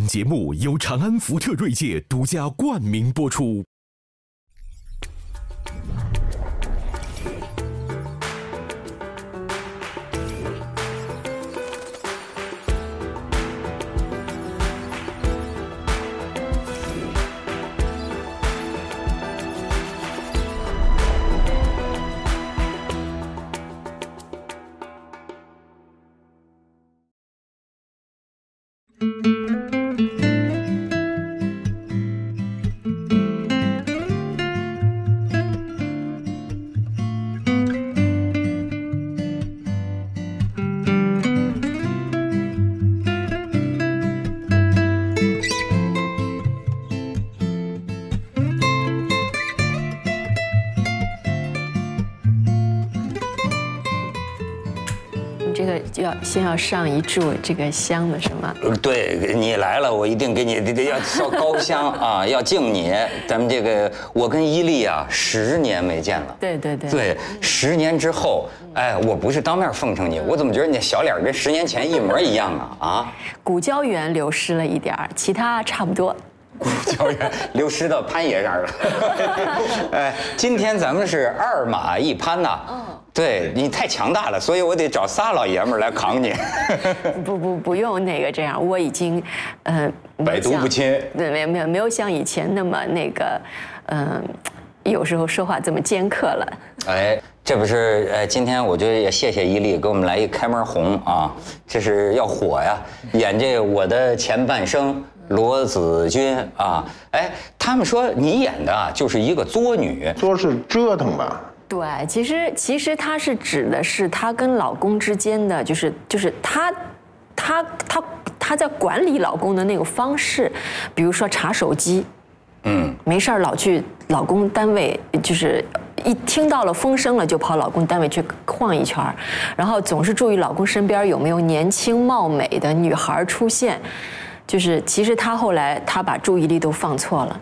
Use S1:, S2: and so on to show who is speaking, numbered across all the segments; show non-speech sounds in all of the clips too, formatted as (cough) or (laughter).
S1: 本节目由长安福特锐界独家冠名播出。
S2: 先要上一炷这个香的是吗？
S3: 呃对你来了，我一定给你得得要烧高香 (laughs) 啊，要敬你。咱们这个，我跟伊利啊，十年没见了。
S2: 对对对。
S3: 对，十年之后，哎，我不是当面奉承你，我怎么觉得你的小脸跟十年前一模一样啊？啊，
S2: 骨胶原流失了一点儿，其他差不多。
S3: 骨胶原流失到潘爷这儿了。(laughs) 哎，今天咱们是二马一潘呐。
S2: 哦
S3: 对你太强大了，所以我得找仨老爷们儿来扛你。(laughs)
S2: 不不不用那个这样，我已经，呃，
S3: 百毒不侵
S2: 对，没有没有没有像以前那么那个，嗯、有时候说话这么尖刻了。
S3: 哎，这不是呃，今天我觉得也谢谢伊利给我们来一开门红啊，这是要火呀！演这我的前半生罗子君啊，哎，他们说你演的啊就是一个作女，
S4: 说是折腾吧，
S2: 对，其实其实她是指的是她跟老公之间的，就是就是她，她她她在管理老公的那个方式，比如说查手机，
S3: 嗯，
S2: 没事儿老去老公单位，就是一听到了风声了就跑老公单位去晃一圈儿，然后总是注意老公身边有没有年轻貌美的女孩出现，就是其实她后来她把注意力都放错了。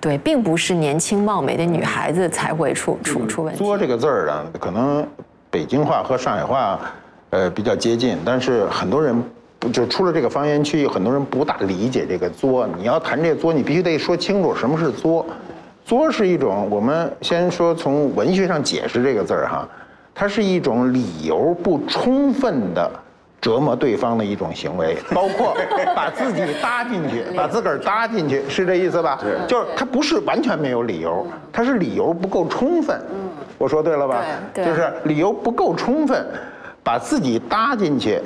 S2: 对，并不是年轻貌美的女孩子才会出出出问题。
S4: 作这个字儿啊，可能北京话和上海话，呃比较接近，但是很多人不就出了这个方言区，很多人不大理解这个作。你要谈这个作，你必须得说清楚什么是作。作是一种，我们先说从文学上解释这个字儿哈，它是一种理由不充分的。折磨对方的一种行为，(laughs) 包括把自己搭进去，(laughs) 把自个儿搭进去，是这意思吧？就是他不是完全没有理由，他是理由不够充分。嗯我说对了吧？
S2: 对对
S4: 就是理由不够充分，把自己搭进去，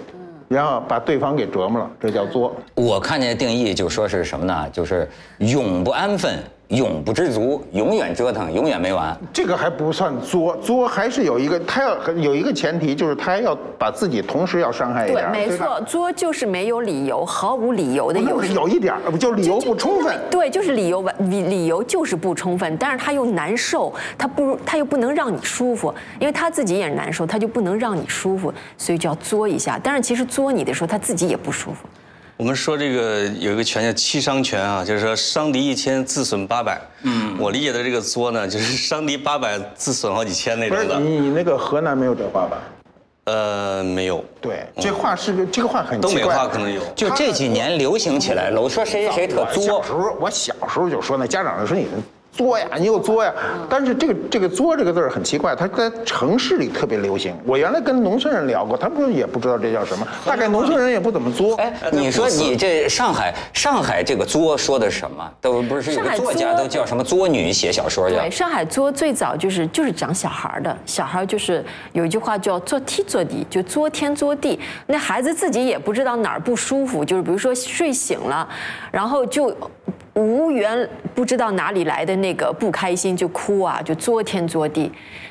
S4: 然后把对方给折磨了，这叫作。
S3: 我看见定义就说是什么呢？就是永不安分，永不知足，永远折腾，永远没完。
S4: 这个还不算作，作还是有一个，他要有一个前提，就是他要把自己同时要伤害一
S2: 对
S4: 点，，对
S2: 没错，作就是没有理由，毫无理由的有
S4: 有一点儿，就理由不充分。
S2: 对，就是理由完理理由就是不充分，但是他又难受，他不如他又不能让你舒服，因为他自己也难受，他就不能让你舒服，所以就要作一下。但是其实作你的时候，他自己也不舒服。
S5: 我们说这个有一个拳叫七伤拳啊，就是说伤敌一千，自损八百。嗯，我理解的这个作呢，就是伤敌八百，自损好几千那种的。
S4: 你你那个河南没有这话吧？
S5: 呃，没有，
S4: 对，这话是个这个话很
S5: 东北。话可能有。
S3: 就这几年流行起来了，我说谁谁谁特
S4: 作小时，候，我小时候就说那家长就说你作呀，你又作呀。但是这个这个作这个字儿很奇怪，它在城市里特别流行。我原来跟农村人聊过，他们也不知道这叫什么，大概农村人也不怎么作。
S3: 哎，你说你这上海上海这个作说的是什么？都不是有个作家都叫什么作女写小说叫？
S2: 对，上海作最早就是就是讲小孩的，小孩就是有一句话叫作天作地，就作天作地。那孩子自己也不知道哪儿不舒服，就是比如说睡醒了，然后就无缘不知道哪里来的那个不开心就哭啊，就作天作地，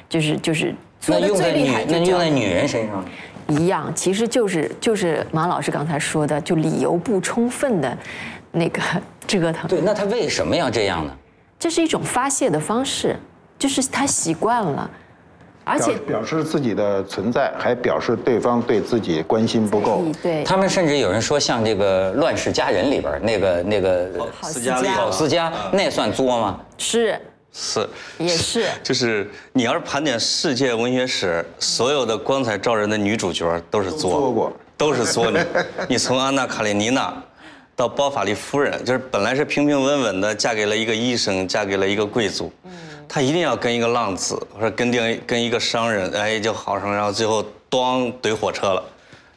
S2: 就是就是作的
S3: 那用在女
S2: 最厉害就
S3: 那用在女人身上，
S2: 一样，其实就是就是马老师刚才说的，就理由不充分的那个 (laughs) 折腾。
S3: 对，那他为什么要这样呢？
S2: 这是一种发泄的方式，就是他习惯了，而且
S4: 表表示自己的存在，还表示对方对自己关心不够。
S2: 对。
S3: 他们甚至有人说，像这个《乱世佳人》里边那个那个
S2: 好
S5: 斯嘉丽
S2: 斯嘉
S3: 郝思嘉，那算作吗？
S2: 是。
S5: 是，
S2: 也是。
S5: 就是你要是盘点世界文学史，所有的光彩照人的女主角都是作，
S4: 作过。
S5: 都是作女。你从安娜·卡列尼娜，到包法利夫人，就是本来是平平稳稳的嫁给了一个医生，嫁给了一个贵族，她一定要跟一个浪子或者跟定跟一个商人，哎，就好上，然后最后咣怼火车了，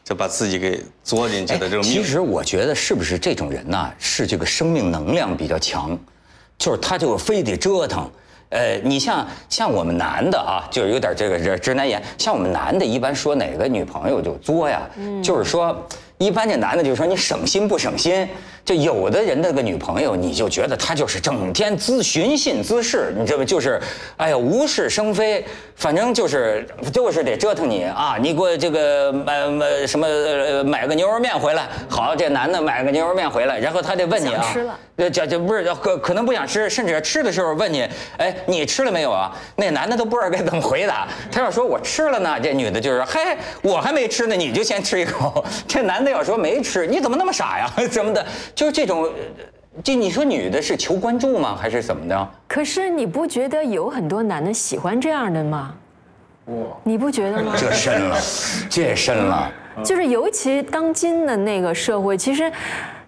S5: 就把自己给作进去的这种命。
S3: 其实我觉得是不是这种人呐，是这个生命能量比较强，就是他就非得折腾。呃，你像像我们男的啊，就是有点这个直直男言，像我们男的，一般说哪个女朋友就作呀，就是说。一般这男的就说你省心不省心，就有的人那个女朋友，你就觉得她就是整天咨寻衅滋事，你知道就是，哎呀无事生非，反正就是就是得折腾你啊！你给我这个买买什么买个牛肉面回来，好，这男的买个牛肉面回来，然后他得问你啊，
S2: 吃了，
S3: 这这不是可可能不想吃，甚至吃的时候问你，哎，你吃了没有啊？那男的都不知道该怎么回答，他要说我吃了呢，这女的就是嘿，我还没吃呢，你就先吃一口，这男。要说没吃，你怎么那么傻呀？(laughs) 什么的？就是这种，就你说女的是求关注吗？还是怎么的？
S2: 可是你不觉得有很多男的喜欢这样的吗？哇，你不觉得吗？(laughs)
S3: 这深了，这深了。(laughs)
S2: 就是尤其当今的那个社会，其实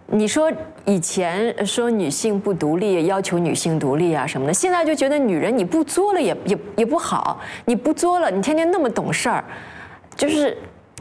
S2: 你说以前说女性不独立，要求女性独立啊什么的，现在就觉得女人你不作了也也也不好，你不作了，你天天那么懂事儿，就是。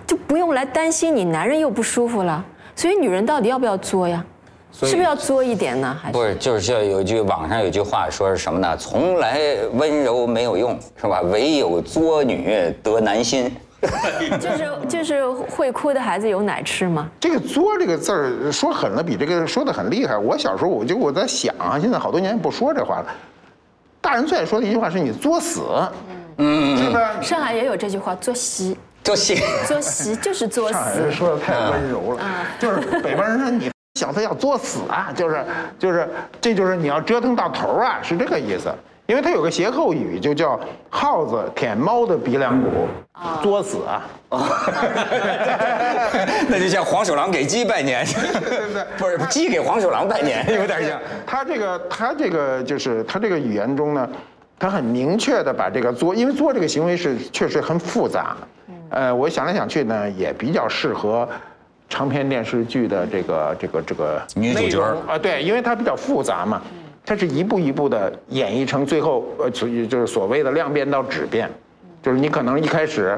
S2: 就不用来担心你男人又不舒服了，所以女人到底要不要作呀？是不是要作一点呢？还
S3: 是不是？就是有句网上有句话说是什么呢？从来温柔没有用，是吧？唯有作女得男心。(laughs)
S2: 就是就是会哭的孩子有奶吃吗？
S4: 这个“作”这个字儿说狠了，比这个说的很厉害。我小时候我就我在想啊，现在好多年不说这话了。大人最爱说的一句话是你作死，
S2: 嗯，是不是？上海也有这句话，作西。
S3: 作息，
S2: 作息就是作死。
S4: 上海人说的太温柔了，(laughs) 就是北方人说你小子要作死啊，就是就是，这就是你要折腾到头啊，是这个意思。因为他有个歇后语，就叫耗子舔猫的鼻梁骨，作死啊。(laughs)
S3: 那就像黄鼠狼给鸡拜年，(laughs) 不是鸡给黄鼠狼拜年，有点像。
S4: 他这个他这个就是他这个语言中呢，他很明确的把这个作，因为作这个行为是确实很复杂。呃，我想来想去呢，也比较适合长篇电视剧的这个这个这个
S3: 女主角
S4: 啊，对，因为它比较复杂嘛，它是一步一步的演绎成最后呃，就是所谓的量变到质变，就是你可能一开始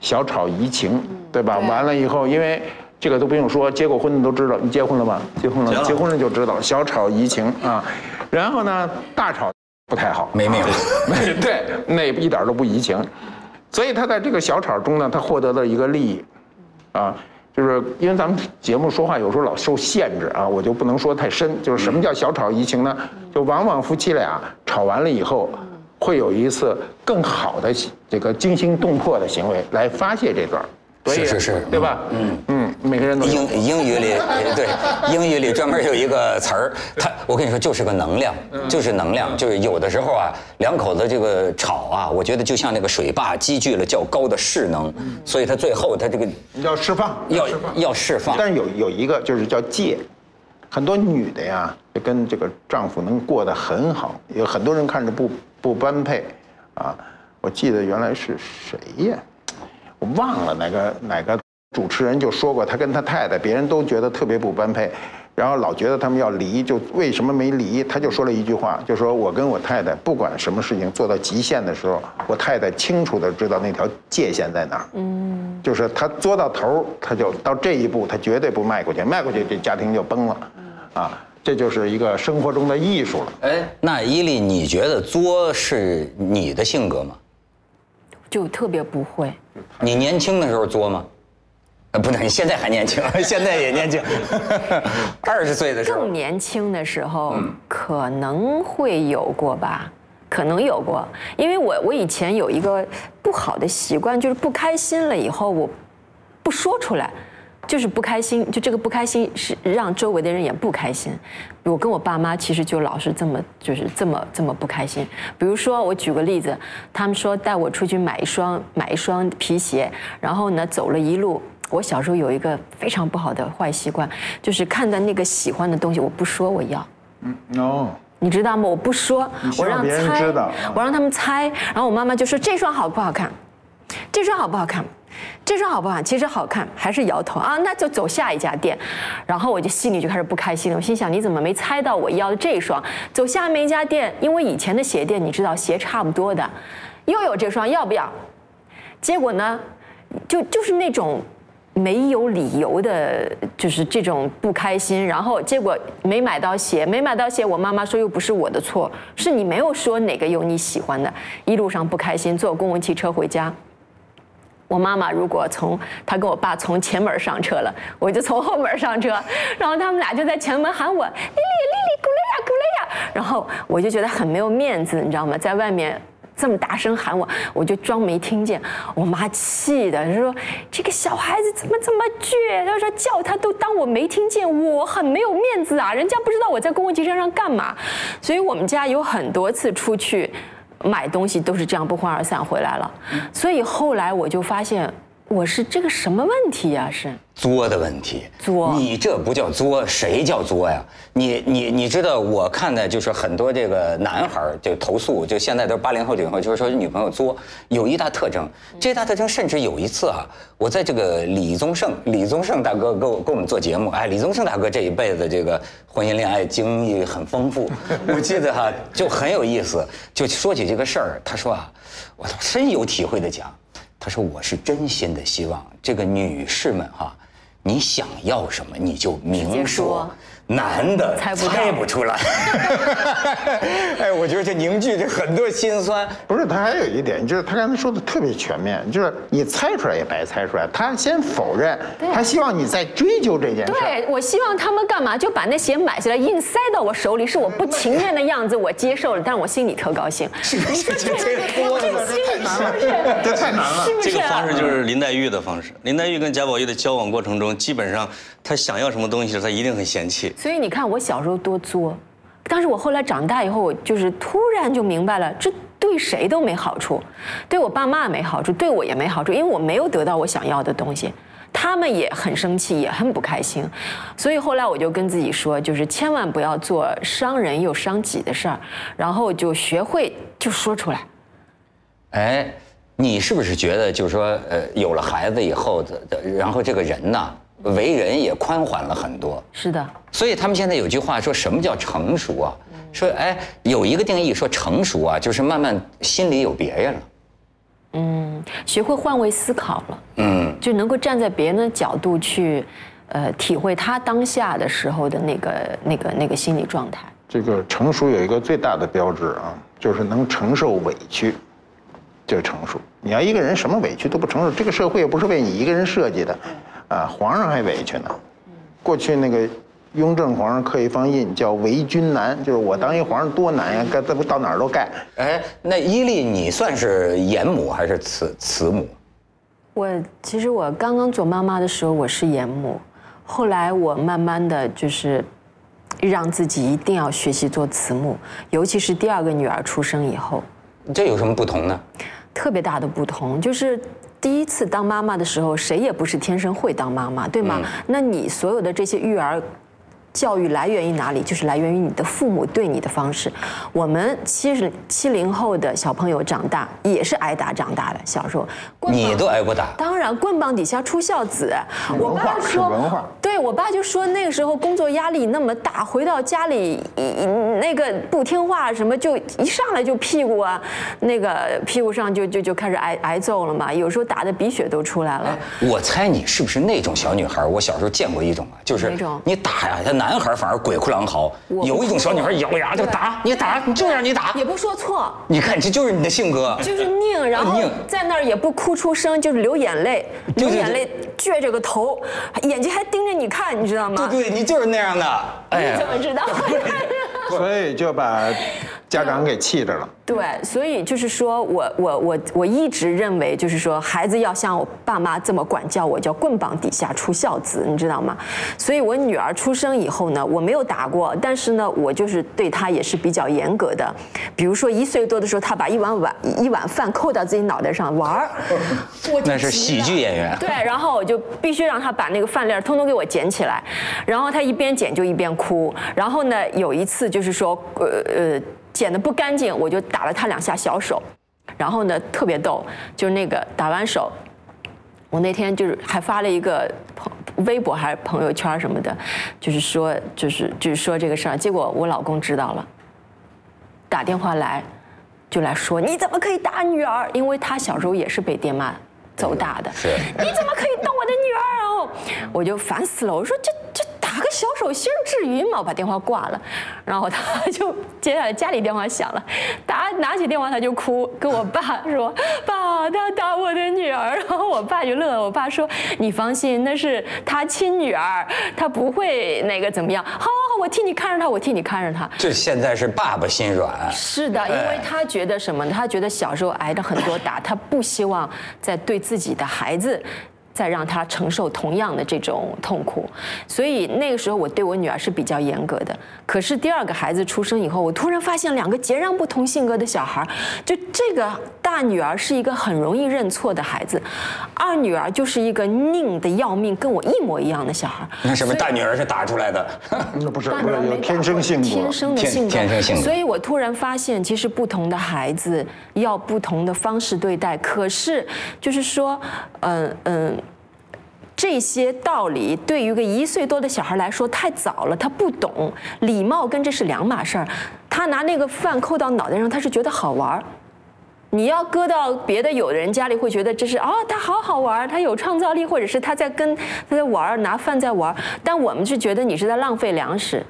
S4: 小吵怡情，对吧？完了以后，因为这个都不用说，结过婚的都知道，你结婚了吗？结婚了，结婚了就知道小吵怡情啊，然后呢，大吵不太好，
S3: 没命，(laughs)
S4: 对，那一点都不怡情。所以他在这个小吵中呢，他获得了一个利益，啊，就是因为咱们节目说话有时候老受限制啊，我就不能说太深。就是什么叫小吵怡情呢？就往往夫妻俩吵完了以后，会有一次更好的这个惊心动魄的行为来发泄这段。
S3: 是是是，
S4: 对吧？嗯嗯，每个人都
S3: 英英语里对英语里专门有一个词儿，他我跟你说就是个能量，就是能量，就是有的时候啊，两口子这个吵啊，我觉得就像那个水坝积聚了较高的势能，所以他最后他这个
S4: 要释放，
S3: 要要释放。
S4: 但是有有一个就是叫戒，很多女的呀，跟这个丈夫能过得很好，有很多人看着不不般配，啊，我记得原来是谁呀？我忘了哪个哪个主持人就说过，他跟他太太，别人都觉得特别不般配，然后老觉得他们要离，就为什么没离？他就说了一句话，就说我跟我太太不管什么事情做到极限的时候，我太太清楚的知道那条界限在哪儿。嗯，就是他作到头，他就到这一步，他绝对不迈过去，迈过去这家庭就崩了。啊，这就是一个生活中的艺术了。哎，
S3: 那伊利，你觉得作是你的性格吗？
S2: 就特别不会。
S3: 你年轻的时候作吗？呃，不能，你现在还年轻，(laughs) 现在也年轻。(laughs) 二十岁的时候，
S2: 更年轻的时候可能会有过吧，可能有过。因为我我以前有一个不好的习惯，就是不开心了以后我不说出来。就是不开心，就这个不开心是让周围的人也不开心。我跟我爸妈其实就老是这么，就是这么这么不开心。比如说，我举个例子，他们说带我出去买一双买一双皮鞋，然后呢走了一路。我小时候有一个非常不好的坏习惯，就是看到那个喜欢的东西，我不说我要。嗯哦，你知道吗？我不说，我让猜，我让他们猜。然后我妈妈就说这双好不好看？这双好不好看？这双好不好？其实好看，还是摇头啊，那就走下一家店。然后我就心里就开始不开心了，我心想你怎么没猜到我要的这双？走下面一家店，因为以前的鞋店你知道鞋差不多的，又有这双要不要？结果呢，就就是那种没有理由的，就是这种不开心。然后结果没买到鞋，没买到鞋，我妈妈说又不是我的错，是你没有说哪个有你喜欢的。一路上不开心，坐公共汽车回家。我妈妈如果从她跟我爸从前门上车了，我就从后门上车，然后他们俩就在前门喊我丽丽丽丽古雷亚古雷亚，然后我就觉得很没有面子，你知道吗？在外面这么大声喊我，我就装没听见。我妈气的她说：“这个小孩子怎么这么倔？”她说叫他都当我没听见，我很没有面子啊！人家不知道我在公共汽车上干嘛，所以我们家有很多次出去。买东西都是这样不欢而散回来了，所以后来我就发现我是这个什么问题呀？是
S3: 作的问题。
S2: 作
S3: 你这不叫作，谁叫作呀？你你你知道，我看的就是很多这个男孩儿就投诉，就现在都是八零后九零后，就是说女朋友作，有一大特征。这大特征甚至有一次啊，我在这个李宗盛，李宗盛大哥给我给我们做节目，哎，李宗盛大哥这一辈子这个婚姻恋爱经历很丰富，(laughs) 我记得哈就很有意思，就说起这个事儿，他说啊，我深有体会的讲。他说：“我是真心的希望这个女士们哈，你想要什么你就明说，男的
S2: 猜不
S3: 猜不出来。(laughs) 哎，我觉得这凝聚着很多心酸。
S4: 不是，他还有一点，就是他刚才说的特别全面，就是你猜出来也白猜出来。他先否认，他希望你在追究这件事。
S2: 对，我希望他们干嘛？就把那鞋买下来，硬塞到我手里，是我不情愿的样子，我接受了，但是我心里特高兴。
S3: 是不是这这
S2: 这
S3: 这
S2: 个心里是不是？
S4: 这太难了？
S5: 这个方式就是林黛玉的方式。林黛玉跟贾宝玉的交往过程中，基本上她想要什么东西，她一定很嫌弃。
S2: 所以你看，我小时候多作，但是我后来长大以后，我就是突然就明白了，这对谁都没好处，对我爸妈没好处，对我也没好处，因为我没有得到我想要的东西，他们也很生气，也很不开心，所以后来我就跟自己说，就是千万不要做伤人又伤己的事儿，然后就学会就说出来。
S3: 哎，你是不是觉得就是说，呃，有了孩子以后的，的然后这个人呢，为人也宽缓了很多？
S2: 是的，
S3: 所以他们现在有句话说什么叫成熟啊？说哎，有一个定义说成熟啊，就是慢慢心里有别人了。
S2: 嗯，学会换位思考了。
S3: 嗯，
S2: 就能够站在别人的角度去，呃，体会他当下的时候的那个、那个、那个心理状态。
S4: 这个成熟有一个最大的标志啊，就是能承受委屈，就是成熟。你要一个人什么委屈都不承受，这个社会也不是为你一个人设计的，啊，皇上还委屈呢。过去那个雍正皇上刻一方印，叫为君难，就是我当一皇上多难呀，该这不到哪儿都盖。
S3: 哎，那伊利，你算是严母还是慈慈母？
S2: 我其实我刚刚做妈妈的时候，我是严母，后来我慢慢的就是让自己一定要学习做慈母，尤其是第二个女儿出生以后，
S3: 这有什么不同呢？
S2: 特别大的不同就是。第一次当妈妈的时候，谁也不是天生会当妈妈，对吗？那你所有的这些育儿教育来源于哪里？就是来源于你的父母对你的方式。我们七十七零后的小朋友长大也是挨打长大的，小时候棍棒
S3: 你都挨过打。
S2: 当然，棍棒底下出孝子。我
S4: 文化
S2: 爸说，
S4: 是文化
S2: 对我爸就说那个时候工作压力那么大，回到家里一一那个不听话什么，就一上来就屁股啊，那个屁股上就就就开始挨挨揍了嘛，有时候打的鼻血都出来了。
S3: 我猜你是不是那种小女孩？我小时候见过一种啊，就是你打呀，他男孩反而鬼哭狼嚎，有一种小女孩咬牙就打，你打，你就让你打。
S2: 也不说错，
S3: 你看，这就是你的性格。
S2: 就是拧，然后
S3: 拧
S2: 在那儿也不哭出声，就是流眼泪，流眼泪，撅着个头，眼睛还盯着你看，你知道吗？
S3: 对对，你就是那样的。哎
S2: 你怎，么知道？
S4: 所以就把家长给气着了。
S2: 对，所以就是说我我我我一直认为，就是说孩子要像我爸妈这么管教我，叫棍棒底下出孝子，你知道吗？所以我女儿出生以后呢，我没有打过，但是呢，我就是对她也是比较严格的。比如说一岁多的时候，她把一碗碗一碗饭扣到自己脑袋上玩儿，(laughs) 我
S3: 那是喜剧演员。
S2: 对，然后我就必须让她把那个饭粒儿通通给我捡起来，然后她一边捡就一边哭。然后呢，有一次就是说，呃呃，捡的不干净，我就打了他两下小手。然后呢，特别逗，就是那个打完手，我我那天就是还发了一个朋微博还是朋友圈什么的，就是说就是就是说这个事儿，结果我老公知道了，打电话来就来说你怎么可以打女儿？因为他小时候也是被爹妈揍大的，
S3: 是
S2: 你怎么可以动我的女儿？然后我就烦死了，我说这这打个小手心儿至于吗？我把电话挂了，然后他就接下来家里电话响了，打拿起电话他就哭，跟我爸说爸他打我的女儿，然后我爸就乐了，我爸说你放心，那是他亲女儿，他不会那个怎么样，好好好，我替你看着他，我替你看着他。
S3: 这现在是爸爸心软，
S2: 是的，因为他觉得什么呢？他觉得小时候挨了很多打，他不希望再对自己的孩子。再让她承受同样的这种痛苦，所以那个时候我对我女儿是比较严格的。可是第二个孩子出生以后，我突然发现两个截然不同性格的小孩，就这个大女儿是一个很容易认错的孩子，二女儿就是一个拧的要命，跟我一模一样的小孩。
S3: 那什么大女儿是打出来的？(laughs)
S4: 那不是天生性格，
S2: 天生的性格，
S3: 天生性格
S2: 所以我突然发现，其实不同的孩子要不同的方式对待。可是，就是说，嗯嗯。这些道理对于一个一岁多的小孩来说太早了，他不懂礼貌跟这是两码事儿。他拿那个饭扣到脑袋上，他是觉得好玩儿。你要搁到别的有的人家里，会觉得这是哦，他好好玩儿，他有创造力，或者是他在跟他在玩儿，拿饭在玩儿。但我们是觉得你是在浪费粮食。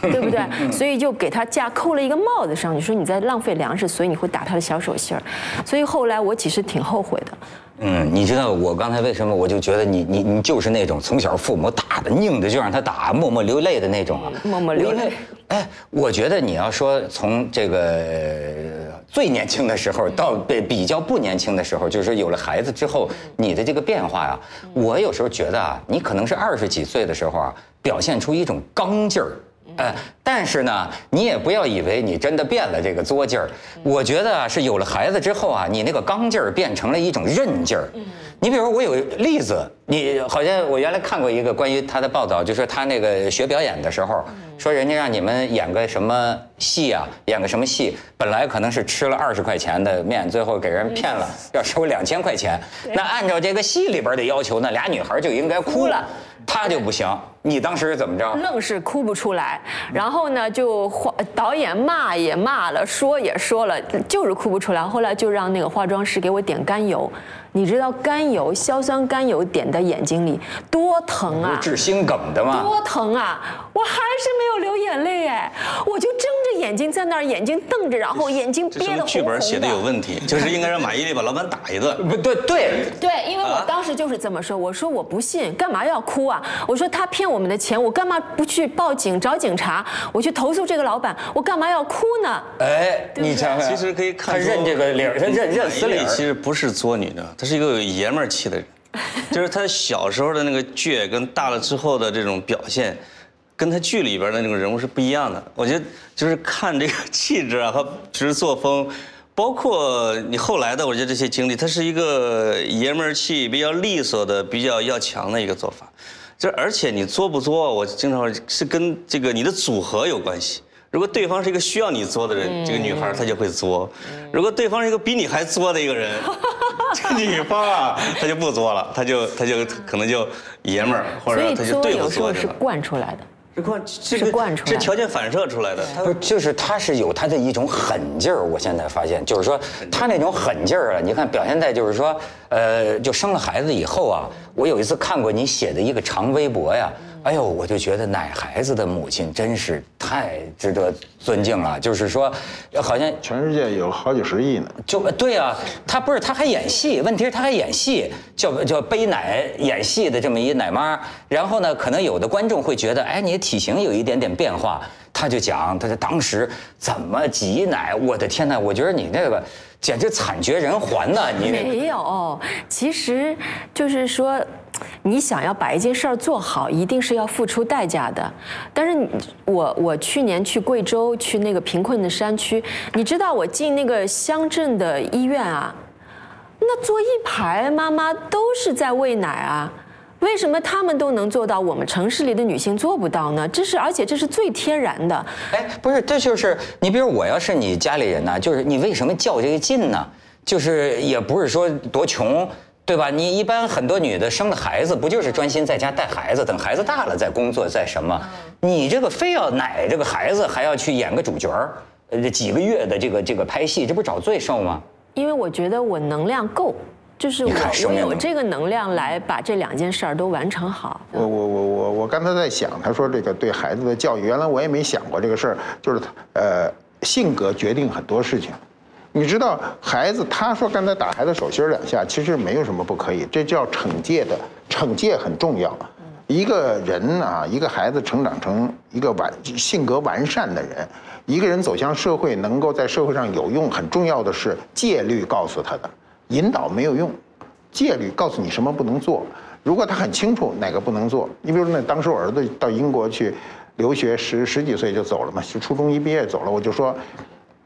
S2: 对不对？所以就给他架扣了一个帽子上，你说你在浪费粮食，所以你会打他的小手心儿。所以后来我其实挺后悔的。
S3: 嗯，你知道我刚才为什么我就觉得你你你就是那种从小父母打的拧的就让他打，默默流泪的那种啊，
S2: 默默流泪。
S3: 哎，我觉得你要说从这个最年轻的时候到比比较不年轻的时候，就是说有了孩子之后，你的这个变化呀，我有时候觉得啊，你可能是二十几岁的时候啊，表现出一种刚劲儿。哎，但是呢，你也不要以为你真的变了这个作劲儿。我觉得啊，是有了孩子之后啊，你那个刚劲儿变成了一种韧劲儿。你比如我有例子，你好像我原来看过一个关于他的报道，就说他那个学表演的时候，说人家让你们演个什么戏啊，演个什么戏，本来可能是吃了二十块钱的面，最后给人骗了，要收两千块钱。那按照这个戏里边的要求，那俩女孩就应该哭了，他就不行。你当时是怎么着？
S2: 愣是哭不出来，然后呢，就化导演骂也骂了，说也说了，就是哭不出来。后来就让那个化妆师给我点甘油，你知道甘油硝酸甘油点在眼睛里多疼啊！
S3: 治心梗的吗？
S2: 多疼啊！我还是没有流眼泪哎，我就睁着眼睛在那儿，眼睛瞪着，然后眼睛憋得红红
S5: 剧本写的有。问题，就是应该让马伊琍把老板打一顿。(laughs)
S3: 不对对，
S2: 对，因为我
S5: 啊
S2: 当时就是这么说，我说我不信，干嘛要哭啊？我说他骗我们的钱，我干嘛不去报警找警察？我去投诉这个老板，我干嘛要哭呢？
S3: 哎，
S2: 对对
S3: 你想想，
S5: 其实可以看
S3: 他认这个理儿，他认认死理
S5: 其。实不是作女的，他是一个有爷们儿气的人，就是他小时候的那个倔，跟大了之后的这种表现，跟他剧里边的那种人物是不一样的。我觉得就是看这个气质啊和其实作风。包括你后来的，我觉得这些经历，他是一个爷们儿气、比较利索的、比较要强的一个做法。就而且你作不作，我经常是跟这个你的组合有关系。如果对方是一个需要你作的人，这个女孩她就会作；如果对方是一个比你还作的一个人，(laughs) 这个女方啊，她就不作了，她就她就可能就爷们儿，或者她就
S2: 作
S5: 对付
S2: 有时候是
S5: 作了。
S2: 惯出来的。
S5: 这
S2: 是惯出来的
S5: 是条件反射出来的。
S3: 不是，就是他是有他的一种狠劲儿。我现在发现，就是说他那种狠劲儿啊，你看表现在就是说，呃，就生了孩子以后啊，我有一次看过你写的一个长微博呀，哎呦，我就觉得奶孩子的母亲真是太值得尊敬了。就是说，好像
S4: 全世界有好几十亿呢。
S3: 就对啊，他不是他还演戏，问题是他还演戏，叫叫背奶演戏的这么一奶妈。然后呢，可能有的观众会觉得，哎，你的体型有一点点变化。他就讲，他说当时怎么挤奶，我的天呐，我觉得你那个简直惨绝人寰呐！你
S2: 没有，其实就是说，你想要把一件事儿做好，一定是要付出代价的。但是你我我去年去贵州，去那个贫困的山区，你知道我进那个乡镇的医院啊，那坐一排妈妈都是在喂奶啊。为什么他们都能做到，我们城市里的女性做不到呢？这是而且这是最天然的。
S3: 哎，不是，这就是你，比如我要是你家里人呢，就是你为什么较这个劲呢？就是也不是说多穷，对吧？你一般很多女的生了孩子，不就是专心在家带孩子，等孩子大了再工作再什么？你这个非要奶这个孩子，还要去演个主角儿，呃，这几个月的这个这个拍戏，这不找罪受吗？
S2: 因为我觉得我能量够，就是我有这个能量来把这两件事儿都完成好。
S4: 我我我我我刚才在想，他说这个对孩子的教育，原来我也没想过这个事儿，就是呃性格决定很多事情。你知道，孩子他说刚才打孩子手心儿两下，其实没有什么不可以，这叫惩戒的，惩戒很重要。一个人啊，一个孩子成长成一个完性格完善的人，一个人走向社会，能够在社会上有用，很重要的是戒律告诉他的，引导没有用。戒律告诉你什么不能做。如果他很清楚哪个不能做，你比如说那当时我儿子到英国去留学，十十几岁就走了嘛，就初中一毕业走了，我就说。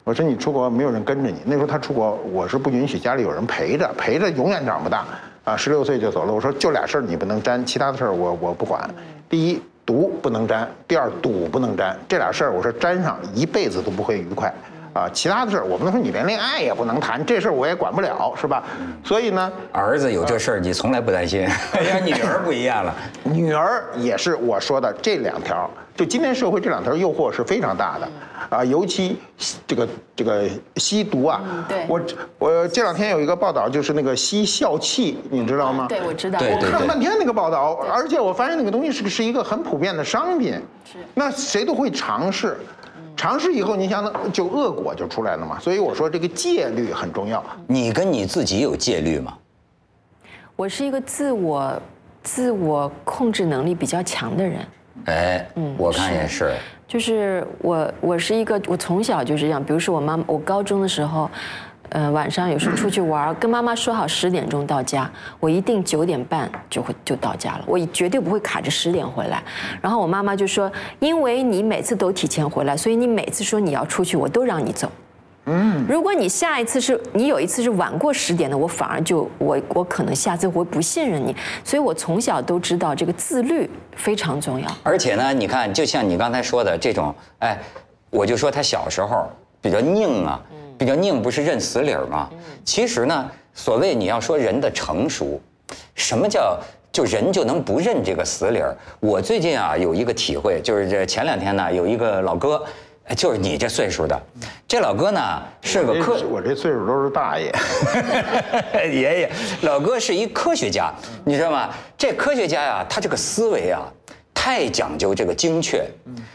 S4: 我说你出国没有人跟着你，那时候他出国，我是不允许家里有人陪着，陪着永远长不大，啊，十六岁就走了。我说就俩事儿你不能沾，其他的事儿我我不管。第一，毒不能沾；第二，赌不能沾。这俩事儿我说沾上一辈子都不会愉快。啊，其他的事儿我不能说你连恋爱也不能谈，这事儿我也管不了，是吧？所以呢，
S3: 儿子有这事儿，你从来不担心。(laughs) 哎呀，女儿不一样了。
S4: 女儿也是我说的这两条，就今天社会这两条诱惑是非常大的，啊，尤其这个这个吸毒啊，
S2: 对
S4: 我我这两天有一个报道，就是那个吸笑气，你知道吗？
S2: 对，我知道。
S4: 我看了半天那个报道，而且我发现那个东西是是一个很普遍的商品，是，那谁都会尝试。尝试以后，你想想，就恶果就出来了嘛。所以我说这个戒律很重要。
S3: 你跟你自己有戒律吗？
S2: 我是一个自我自我控制能力比较强的人。
S3: 哎，嗯我看也是。
S2: 就是我，我是一个，我从小就是这样。比如说我妈，我高中的时候，呃，晚上有时候出去玩，跟妈妈说好十点钟到家，我一定九点半就会就到家了，我绝对不会卡着十点回来。然后我妈妈就说，因为你每次都提前回来，所以你每次说你要出去，我都让你走。嗯，如果你下一次是你有一次是晚过十点的，我反而就我我可能下次会不信任你，所以我从小都知道这个自律非常重要。
S3: 而且呢，你看，就像你刚才说的这种，哎，我就说他小时候比较拧啊，比较拧，不是认死理儿吗？其实呢，所谓你要说人的成熟，什么叫就人就能不认这个死理儿？我最近啊有一个体会，就是这前两天呢有一个老哥。哎就是你这岁数的，这老哥呢是个科，
S4: 我这岁数都是大爷。(laughs)
S3: 爷爷，老哥是一科学家，你知道吗？这科学家呀，他这个思维啊，太讲究这个精确。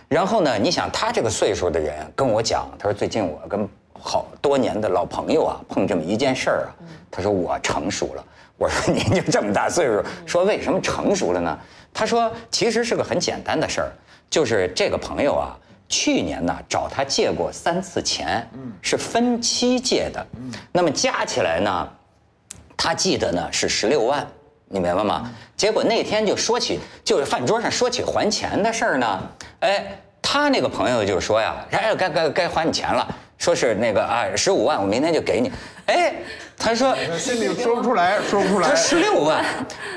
S3: 然后呢，你想他这个岁数的人跟我讲，他说最近我跟好多年的老朋友啊碰这么一件事儿啊，他说我成熟了。我说您就这么大岁数，说为什么成熟了呢？他说其实是个很简单的事儿，就是这个朋友啊。去年呢，找他借过三次钱，是分期借的，那么加起来呢，他记得呢是十六万，你明白吗？结果那天就说起，就是饭桌上说起还钱的事儿呢，哎，他那个朋友就说呀，哎，该该该还你钱了，说是那个啊，十五万，我明天就给你，哎，他说
S4: 心里说不出来，说不出来。
S3: 他十六万，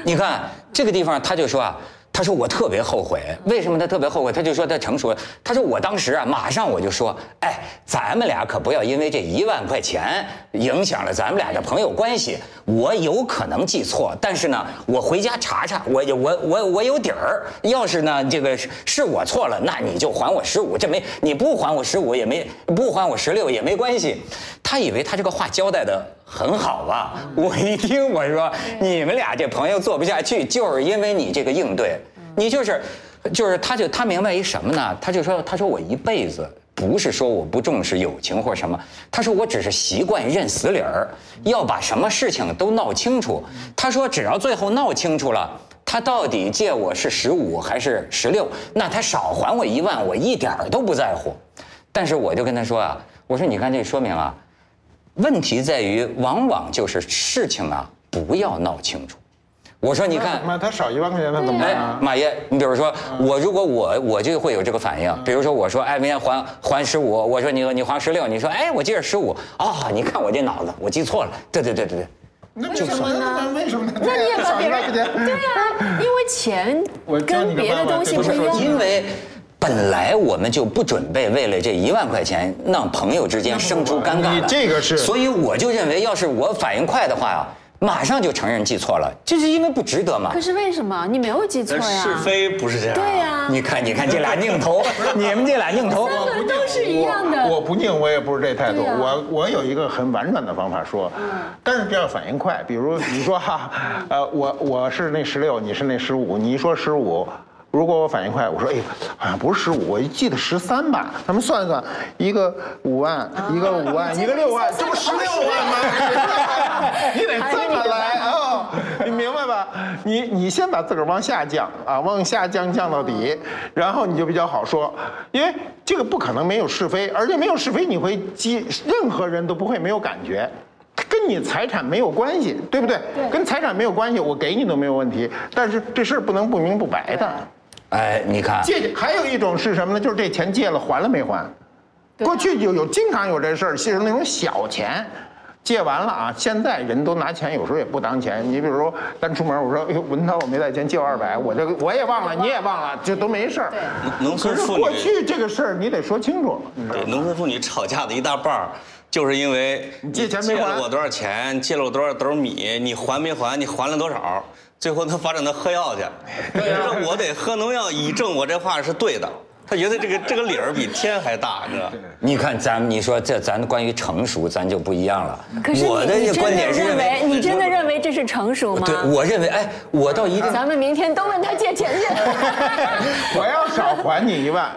S3: 你看这个地方，他就说啊。他说我特别后悔，为什么他特别后悔？他就说他成熟了。他说我当时啊，马上我就说，哎，咱们俩可不要因为这一万块钱影响了咱们俩的朋友关系。我有可能记错，但是呢，我回家查查，我我我我有底儿。要是呢，这个是是我错了，那你就还我十五，这没你不还我十五也没不还我十六也没关系。他以为他这个话交代的很好吧？我一听我说你们俩这朋友做不下去，就是因为你这个应对。你就是，就是他就他明白一什么呢？他就说，他说我一辈子不是说我不重视友情或什么，他说我只是习惯认死理儿，要把什么事情都闹清楚。他说只要最后闹清楚了，他到底借我是十五还是十六，那他少还我一万，我一点儿都不在乎。但是我就跟他说啊，我说你看这说明啊，问题在于往往就是事情啊不要闹清楚。我说你看，
S4: 妈，他少一万块钱，他怎么办啊？
S3: 马爷，你比如说我，如果我我就会有这个反应。比如说我说，哎，明天还还十五，我说你你还十六，你说，哎，我记着十五啊，你看我这脑子，我记错了。对对对对对，
S4: 那为什么呢？为什么呢？
S2: 那你也把别？(laughs) 人对呀，因为钱
S4: 我
S2: 跟别的东西
S4: 是
S2: 不一样。
S3: 因为本来我们就不准备为了这一万块钱让朋友之间生出尴尬来。
S4: 你这个是
S3: 所以我就认为，要是我反应快的话呀。马上就承认记错了，这是因为不值得嘛
S2: 可。是为什么你没有记错呀？
S5: 是非不是这样。
S2: 对呀、
S3: 你看，你看这俩拧头，(laughs) 你们这俩拧头，
S2: 三个都是一样的。
S4: 我我不拧，我也不是这态度。
S2: 啊
S4: 我我有一个很婉转的方法说，但是这要反应快。比如你说哈，呃，我我是那十六，你是那十五，你一说十五。如果我反应快，我说哎，好像不是十五，我记得十三吧。咱们算一算，一个五万，一个五万，一个六万，这不十六万吗？(laughs) 你得这么来啊、你明白吧？你你先把自个儿往下降啊，往下降降到底，然后你就比较好说，因为这个不可能没有是非，而且没有是非，你会激任何人都不会没有感觉。跟你财产没有关系，对不对？跟财产没有关系，我给你都没有问题。但是这事儿不能不明不白的。
S3: 哎，你看，
S4: 借还有一种是什么呢？就是这钱借了还了没还？过去就有经常有这事儿，是那种小钱，借完了啊。现在人都拿钱，有时候也不当钱。你比如说单出门，我说 (laughs) 哎呦文涛我没带钱，借我二百，我这个我也忘了，你也忘了，这都没事儿。
S5: 农
S4: 可是
S5: 村妇女
S4: 过去这个事儿你得说清楚，
S5: 对，农村妇女吵架的一大半儿，就是因为
S4: 你借钱没还
S5: 借了我多少钱，借了我多少兜米，你还没还？你还了多少？最后他发展到喝药去，他觉得我得喝农药以证我这话是对的。他觉得这个 (laughs) 这个理儿比天还大，你知道？
S3: 你看咱们，你说这咱关于成熟，咱就不一样了。
S2: 可是
S3: 我的观点是认为
S2: 为，你真的认为这是成熟吗？
S3: 对，我认为，哎，我到一定
S2: 咱们明天都问他借钱去。(laughs)
S4: 我要少还你一万，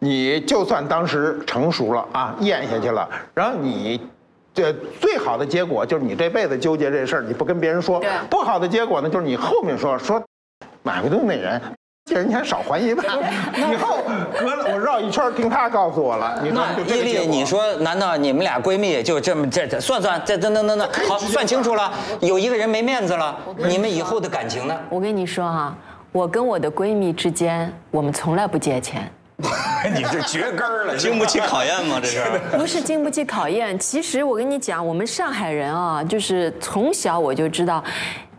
S4: 你就算当时成熟了啊，咽下去了，然后你。这最好的结果就是你这辈子纠结这事儿，你不跟别人说
S2: 对。
S4: 不好的结果呢，就是你后面说说，马未东那人借人钱少还一万，(laughs) 以后隔了我绕一圈听他告诉我了，你说就
S3: 那伊利，
S4: 这个结果。
S3: 你说难道你们俩闺蜜就这么这这算算这等等等等，好算清楚了，有一个人没面子了，你们以后的感情呢？
S2: 我跟你说哈、我跟我的闺蜜之间，我们从来不借钱。(laughs)
S3: 你这绝根儿了，(laughs)
S5: 经不起考验吗？这是。
S2: 不是经不起考验。其实我跟你讲，我们上海人啊，就是从小我就知道，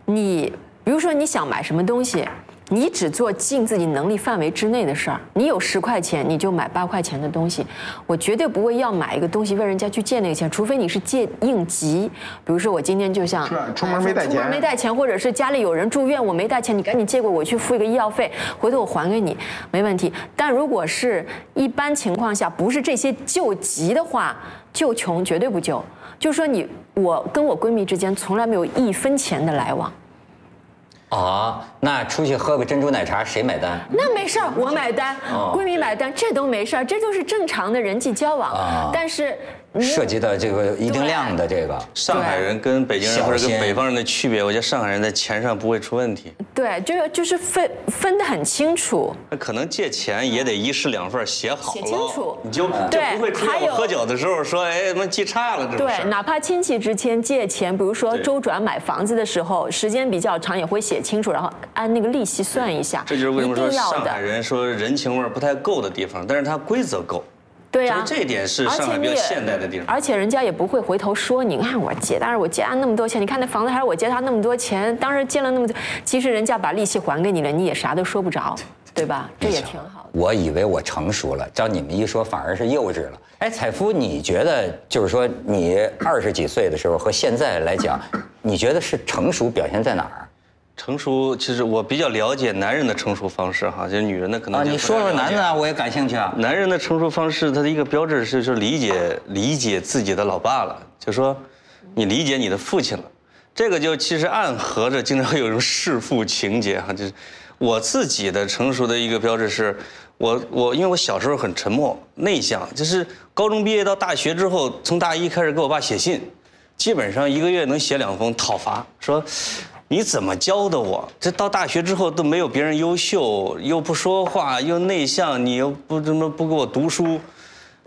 S2: 你比如说你想买什么东西。你只做尽自己能力范围之内的事儿。你有十块钱，你就买八块钱的东西。我绝对不会要买一个东西问人家去借那个钱，除非你是借应急。比如说我今天就像
S4: 是啊出门没带钱
S2: 出门没带钱，或者是家里有人住院，我没带钱，你赶紧借给我去付一个医药费，回头我还给你，没问题。但如果是一般情况下，不是这些救急的话，救穷绝对不救。就是说你我跟我闺蜜之间从来没有一分钱的来往。
S3: 啊，那出去喝个珍珠奶茶谁买单？
S2: 那没事儿，我买单，
S3: 哦
S2: 闺蜜买单，这都没事儿，这就是正常的人际交往。
S3: 哦
S2: 但是你
S3: 涉及到这个一定量的这个，
S5: 上海人跟北京人或者跟北方人的区别，我觉得上海人在钱上不会出问题。
S2: 对，就是就是分分得很清楚。
S5: 那可能借钱也得一式两份写好了，
S2: 写清楚
S5: 你就就不会出现我喝酒的时候说，哎，怎么记差了这种
S2: 对，哪怕亲戚之间借钱，比如说周转买房子的时候，时间比较长，也会写清楚，然后按那个利息算一下。
S5: 这就是为什么说上海。人说人情味儿不太够的地方，但是它规则够。
S2: 对呀、
S5: 就是这一点是
S2: 而
S5: 上海比较
S2: 且你也
S5: 现代的地方
S2: 而且人家也不会回头说你，你看我借，但是我借他那么多钱，你看那房子还是我借他那么多钱，当时借了那么多，其实人家把利息还给你了，你也啥都说不着，(laughs) 对吧？这也挺好的。
S3: 我以为我成熟了，照你们一说，反而是幼稚了。哎，彩夫，你觉得就是说，你二十几岁的时候和现在来讲，你觉得是成熟表现在哪儿？
S5: 成熟，其实我比较了解男人的成熟方式哈，就是女人的可能
S3: 啊，你说说男的啊，我也感兴趣啊。
S5: 男人的成熟方式，他的一个标志是说理解理解自己的老爸了，就说你理解你的父亲了，这个就其实暗合着经常会有一种弑父情节哈，就是我自己的成熟的一个标志是，我我因为我小时候很沉默内向，就是高中毕业到大学之后，从大一开始给我爸写信，基本上一个月能写两封讨伐，说你怎么教的我？这到大学之后都没有别人优秀，又不说话，又内向，你又不怎么不给我读书，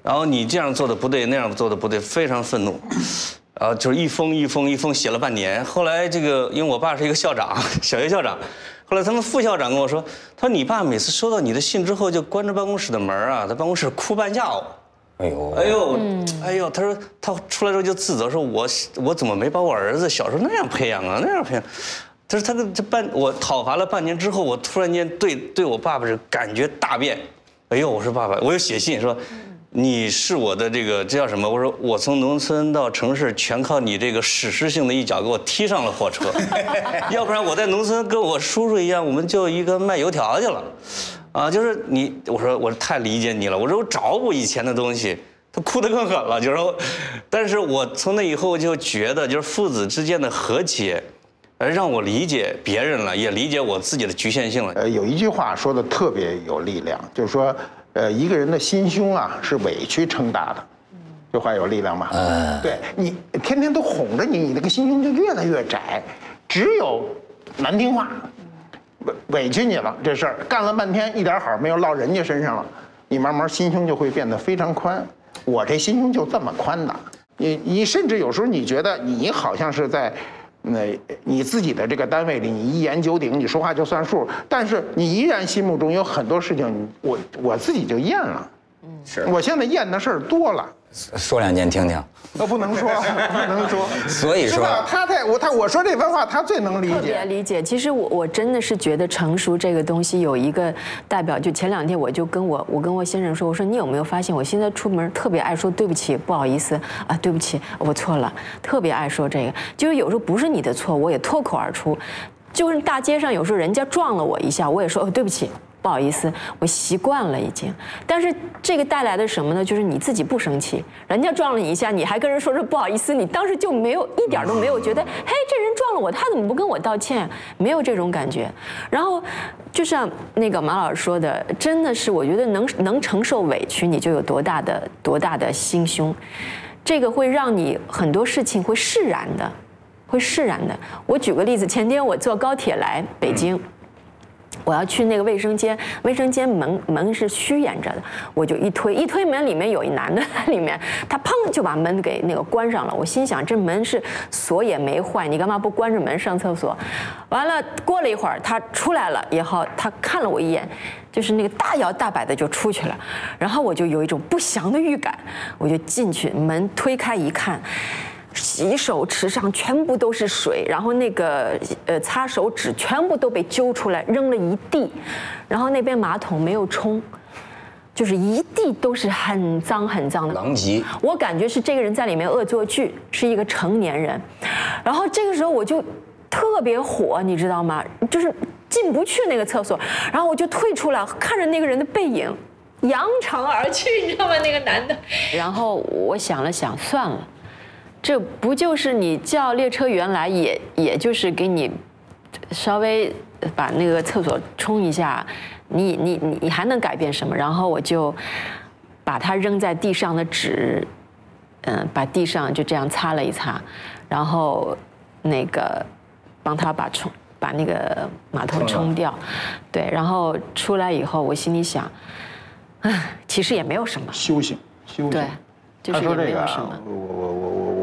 S5: 然后你这样做的不对，那样做的不对，非常愤怒。然后就是一封一封一封写了半年。后来这个，因为我爸是一个校长，(laughs) 小学校长。后来他们副校长跟我说，他说你爸每次收到你的信之后，就关着办公室的门啊，在办公室哭半下午。
S3: 哎呦，
S5: 哎呦，哎呦，他说他出来之后就自责说我，我怎么没把我儿子小时候那样培养啊，那样培养。他说他跟这半我讨伐了半年之后，我突然间对对我爸爸是感觉大变。哎呦，我说爸爸，我又写信说，你是我的这个这叫什么？我说我从农村到城市，全靠你这个史诗性的一脚给我踢上了火车，(laughs) 要不然我在农村跟我叔叔一样，我们就一个卖油条去了，啊，就是你，我说我太理解你了，我说我找补以前的东西，他哭得更狠了，就是说，但是我从那以后就觉得，就是父子之间的和解，呃，让我理解别人了，也理解我自己的局限性了。
S4: 呃，有一句话说的特别有力量，就是说，呃，一个人的心胸啊是委屈撑大的，这话有力量吗？嗯，对你天天都哄着你，你那个心胸就越来越窄，只有难听话，委委屈你了这事儿干了半天一点好没有落人家身上了，你慢慢心胸就会变得非常宽。我这心胸就这么宽的，你你甚至有时候你觉得你好像是在。那你自己的这个单位里，你一言九鼎，你说话就算数，但是你依然心目中有很多事情，我我自己就厌了。嗯，
S3: 是
S4: 我现在厌的事儿多了。
S3: 说两件听听。
S4: 呃，不能说，不能说。
S3: 所以说
S4: 他在我他我说这番话，他最能理
S2: 特别
S4: 解。
S2: 理解。其实我我真的是觉得成熟这个东西有一个代表，就前两天我就跟我我跟我先生说，我说你有没有发现我现在出门特别爱说对不起，不好意思啊，对不起，我错了，特别爱说这个，就是有时候不是你的错，我也脱口而出。就是大街上有时候人家撞了我一下，我也说、哦、对不起。不好意思，我习惯了已经。但是这个带来的什么呢？就是你自己不生气，人家撞了你一下，你还跟人说说不好意思，你当时就没有一点都没有觉得，嘿，这人撞了我，他怎么不跟我道歉？没有这种感觉。然后，就像那个马老师说的，真的是我觉得能能承受委屈，你就有多大的多大的心胸，这个会让你很多事情会释然的，会释然的。我举个例子，前天我坐高铁来北京。我要去那个卫生间，卫生间门门是虚掩着的，我就一推，一推门里面有一男的在里面，他砰就把门给那个关上了。我心想这门是锁也没坏，你干嘛不关着门上厕所？完了，过了一会儿他出来了以后，他看了我一眼，就是那个大摇大摆的就出去了，然后我就有一种不祥的预感，我就进去，门推开一看。洗手池上全部都是水，然后那个呃擦手纸全部都被揪出来扔了一地，然后那边马桶没有冲，就是一地都是很脏很脏的。
S3: 狼藉。
S2: 我感觉是这个人在里面恶作剧，是一个成年人。然后这个时候我就特别火，你知道吗？就是进不去那个厕所，然后我就退出来，看着那个人的背影，扬长而去，你知道吗？那个男的。然后我想了想，算了。这不就是你叫列车员来，也也就是给你稍微把那个厕所冲一下，你你你你还能改变什么？然后我就把它扔在地上的纸，嗯，把地上就这样擦了一擦，然后那个帮他把冲把那个马桶冲掉，对，然后出来以后，我心里想，唉，其实也没有什么，
S4: 修行，修行。
S2: 对，就
S4: 他
S2: 是也
S4: 说这个啊
S2: 没有什么，。
S4: 我我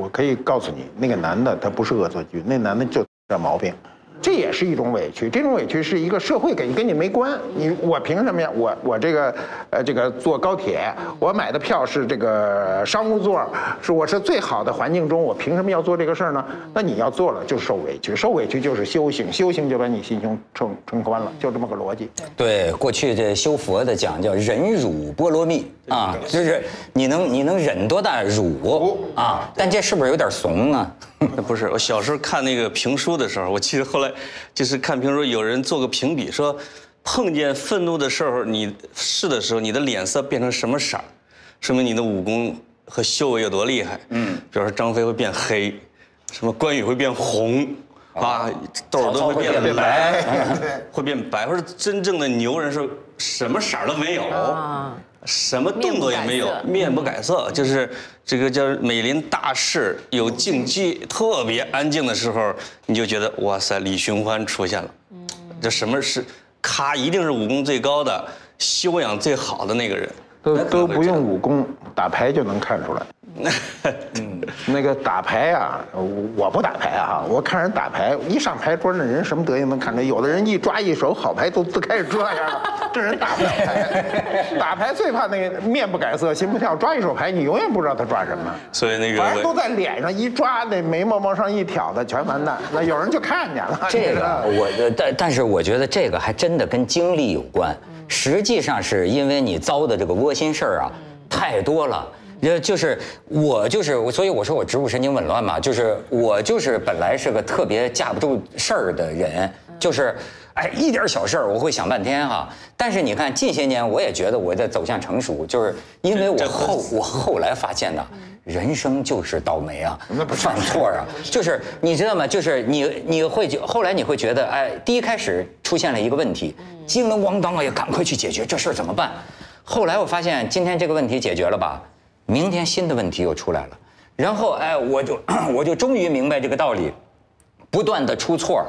S4: 可以告诉你，那个男的他不是恶作剧，那男的就这毛病，这也是一种委屈。这种委屈是一个社会给你，跟你没关。你我凭什么呀？我我这个呃这个坐高铁，我买的票是这个商务座，是我是最好的环境中，我凭什么要做这个事儿呢？那你要做了就受委屈，受委屈就是修行，修行就把你心胸撑撑宽了，就这么个逻辑。
S3: 对，过去这修佛的讲叫忍辱波罗蜜啊，就是你能你能忍多大辱啊？但这是不是有点怂啊？(laughs)
S5: 那不是，我小时候看那个评书的时候，我记得后来就是看评书，有人做个评比说，碰见愤怒的时候，你试的时候，你的脸色变成什么色儿，说明你的武功和修为有多厉害。嗯，比如说张飞会变黑，什么关羽会变红，啊，豆儿都会变
S3: 变
S5: 白
S3: 白，(laughs)
S5: 会变白，或者真正的牛人是什么色儿都没有。
S2: 啊，
S5: 什么动作也没有，面
S2: 面
S5: 不改色，就是这个叫美林大势有静寂，特别安静的时候，你就觉得哇塞，李寻欢出现了。这什么是？咔，一定是武功最高的、修养最好的那个人。
S4: 都都不用武功，打牌就能看出来。(laughs) 嗯，那个打牌啊，我我不打牌啊，我看人打牌，一上牌桌那人什么德行能看出来。有的人一抓一手好牌都都开始这样了，(laughs) 这人打不了牌。(laughs) 打牌最怕那个面不改色心不跳，抓一手牌你永远不知道他抓什么，
S5: 所以那
S4: 反正都在脸上一抓，那眉毛往上一挑的全完蛋。那有人就看见了。
S3: 这个我但但是我觉得这个还真的跟经历有关。实际上是因为你遭的这个窝心事儿啊，太多了。呃，就是我就是我，所以我说我植物神经紊乱嘛，就是我就是本来是个特别架不住事儿的人，就是哎一点小事儿我会想半天哈。但是你看近些年我也觉得我在走向成熟，就是因为我后我后来发现呢。人生就是倒霉啊，犯错啊，就是你知道吗？就是你你会后来你会觉得，哎，第一开始出现了一个问题，惊了咣当啊，要赶快去解决这事儿怎么办？后来我发现今天这个问题解决了吧，明天新的问题又出来了，然后哎，我就我就终于明白这个道理，不断的出错。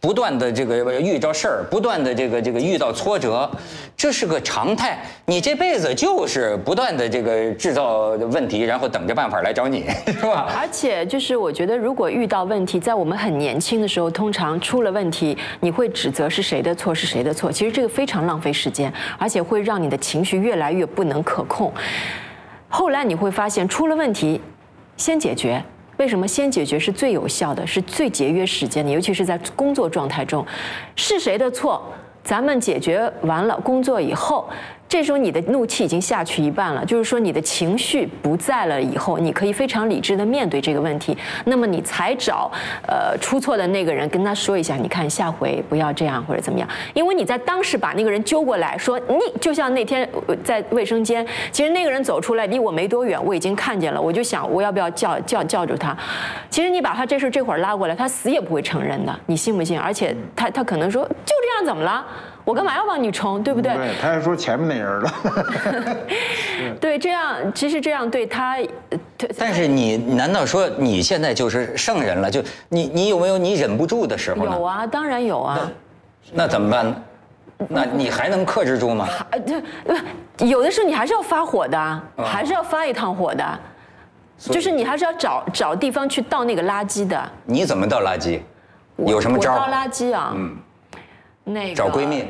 S3: 不断的这个遇着事儿，不断的这个这个遇到挫折，这是个常态。你这辈子就是不断的这个制造问题，然后等着办法来找你，是吧？
S2: 而且就是我觉得，如果遇到问题，在我们很年轻的时候，通常出了问题，你会指责是谁的错，是谁的错。其实这个非常浪费时间，而且会让你的情绪越来越不能可控。后来你会发现，出了问题，先解决。为什么先解决是最有效的，是最节约时间的？尤其是在工作状态中，是谁的错？咱们解决完了工作以后。这时候你的怒气已经下去一半了，就是说你的情绪不在了以后，你可以非常理智的面对这个问题。那么你才找呃出错的那个人跟他说一下，你看下回不要这样或者怎么样。因为你在当时把那个人揪过来说，你就像那天在卫生间，其实那个人走出来离我没多远，我已经看见了，我就想我要不要叫叫叫住他。其实你把他这事这会儿拉过来，他死也不会承认的，你信不信？而且他他可能说就这样怎么了？我干嘛要帮你冲，对不对？
S4: 对，他还说前面那人了。(laughs)
S2: 对，这样其实这样对他。
S3: 但是你难道说你现在就是圣人了？就你你有没有你忍不住的时候
S2: 呢？有啊，当然有啊。
S3: 那怎么办呢？那你还能克制住吗？
S2: 这有的时候你还是要发火的，还是要发一趟火的。就是你还是要找找地方去倒那个垃圾的。
S3: 你怎么倒垃圾？有什么招？
S2: 我倒垃圾啊。嗯。那个
S3: 找闺蜜，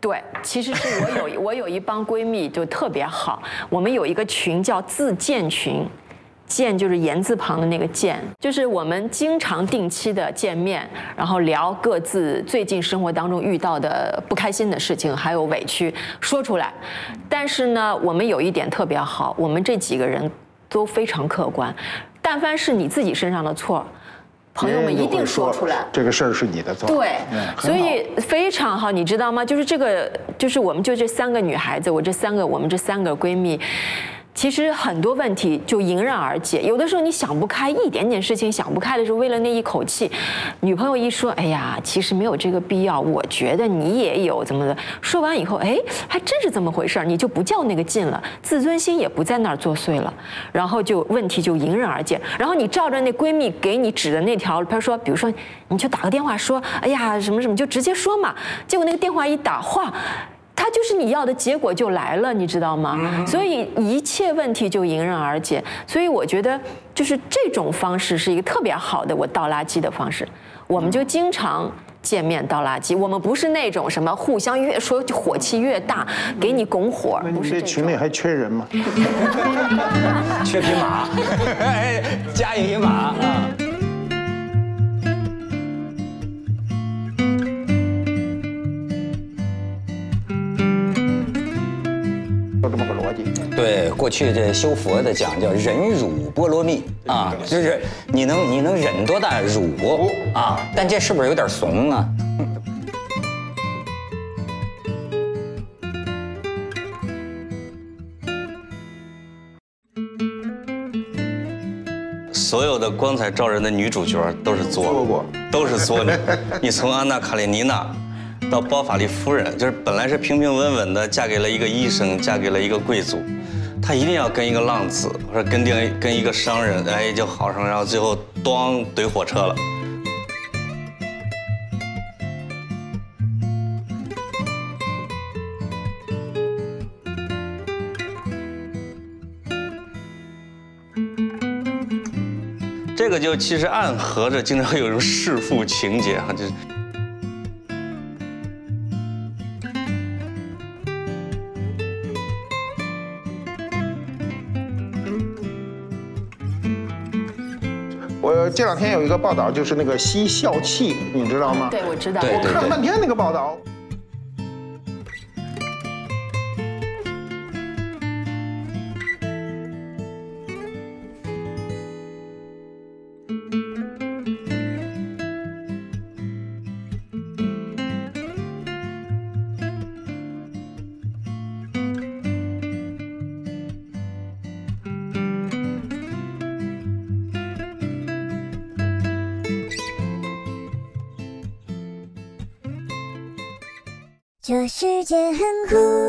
S2: 对，其实是我有我有一帮闺蜜就特别好，我们有一个群叫自建群，建就是言字旁的那个建，就是我们经常定期的见面，然后聊各自最近生活当中遇到的不开心的事情，还有委屈说出来。但是呢，我们有一点特别好，我们这几个人都非常客观，但凡是你自己身上的错。朋友们一定说出来，
S4: 这个事儿是你的错。
S2: 对，所以非常好，你知道吗？就是这个，就是我们就这三个女孩子，我这三个，我们这三个闺蜜。其实很多问题就迎刃而解。有的时候你想不开，一点点事情想不开的时候，为了那一口气，女朋友一说：“哎呀，其实没有这个必要。”我觉得你也有怎么的。说完以后，哎，还真是这么回事儿，你就不较那个劲了，自尊心也不在那儿作祟了，然后就问题就迎刃而解。然后你照着那闺蜜给你指的那条，她说，比如说，你就打个电话说：“哎呀，什么什么，就直接说嘛。”结果那个电话一打话。它就是你要的结果就来了，你知道吗？所以一切问题就迎刃而解。所以我觉得就是这种方式是一个特别好的我倒垃圾的方式。我们就经常见面倒垃圾。我们不是那种什么互相越说火气越大，给你拱火。不是这
S4: 群里还缺人吗？(laughs) (laughs) (laughs)
S3: 缺匹马，加一匹马啊！
S4: 这么个逻辑。
S3: 对，过去这修佛的讲叫忍辱波罗蜜啊，就是你能你能忍多大辱啊？但这是不是有点怂啊？
S5: 所有的光彩照人的女主角都是作，都是作女。你从安娜卡列尼娜。到包法利夫人，就是本来是平平稳稳的，嫁给了一个医生，嫁给了一个贵族，她一定要跟一个浪子或者跟定跟一个商人，哎，就好上，然后最后咣怼火车了。这个就其实暗合着经常会有一种弑父情节哈，就是。
S4: 这两天有一个报道，就是那个吸笑气，你知道吗？
S2: 对，我知道。
S4: 我看了半天那个报道。
S6: 这世界很酷。